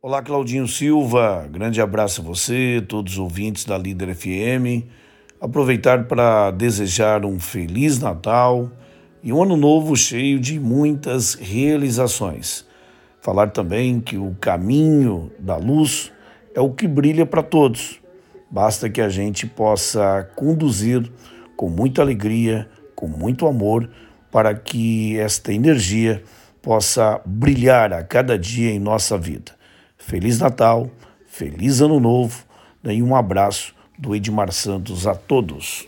Olá, Claudinho Silva. Grande abraço a você, todos os ouvintes da Líder FM. Aproveitar para desejar um feliz Natal e um ano novo cheio de muitas realizações. Falar também que o caminho da luz é o que brilha para todos. Basta que a gente possa conduzir com muita alegria, com muito amor, para que esta energia possa brilhar a cada dia em nossa vida. Feliz Natal, feliz Ano Novo né, e um abraço do Edmar Santos a todos.